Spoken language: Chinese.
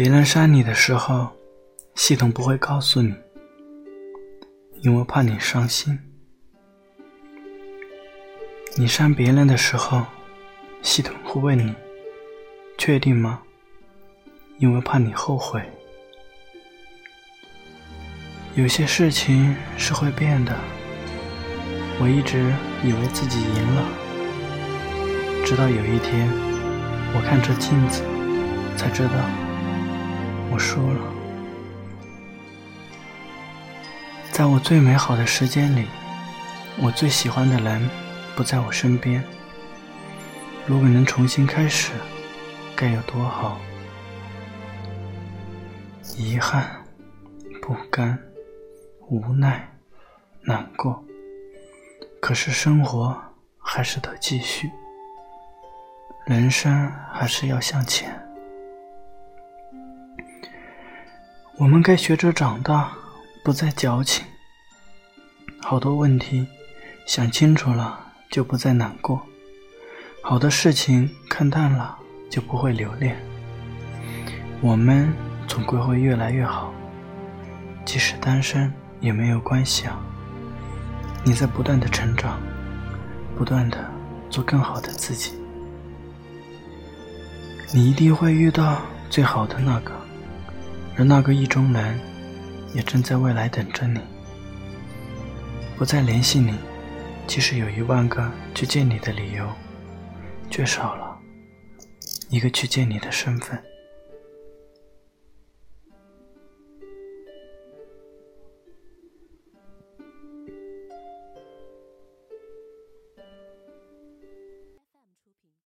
别人删你的时候，系统不会告诉你，因为怕你伤心；你删别人的时候，系统会问你，确定吗？因为怕你后悔。有些事情是会变的，我一直以为自己赢了，直到有一天，我看着镜子，才知道。输了，在我最美好的时间里，我最喜欢的人不在我身边。如果能重新开始，该有多好！遗憾、不甘、无奈、难过，可是生活还是得继续，人生还是要向前。我们该学着长大，不再矫情。好多问题想清楚了，就不再难过；好的事情看淡了，就不会留恋。我们总归会越来越好，即使单身也没有关系啊！你在不断的成长，不断的做更好的自己，你一定会遇到最好的那个。而那个意中人，也正在未来等着你。不再联系你，即使有一万个去见你的理由，却少了一个去见你的身份。